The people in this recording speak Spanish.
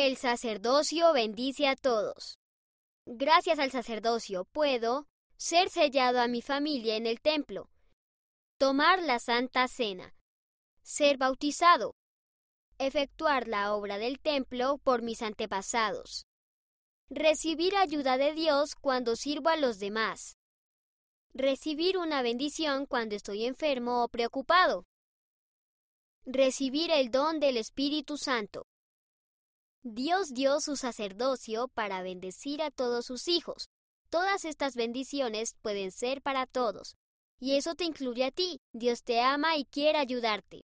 El sacerdocio bendice a todos. Gracias al sacerdocio puedo ser sellado a mi familia en el templo, tomar la Santa Cena, ser bautizado, efectuar la obra del templo por mis antepasados, recibir ayuda de Dios cuando sirvo a los demás, recibir una bendición cuando estoy enfermo o preocupado, recibir el don del Espíritu Santo. Dios dio su sacerdocio para bendecir a todos sus hijos. Todas estas bendiciones pueden ser para todos. Y eso te incluye a ti. Dios te ama y quiere ayudarte.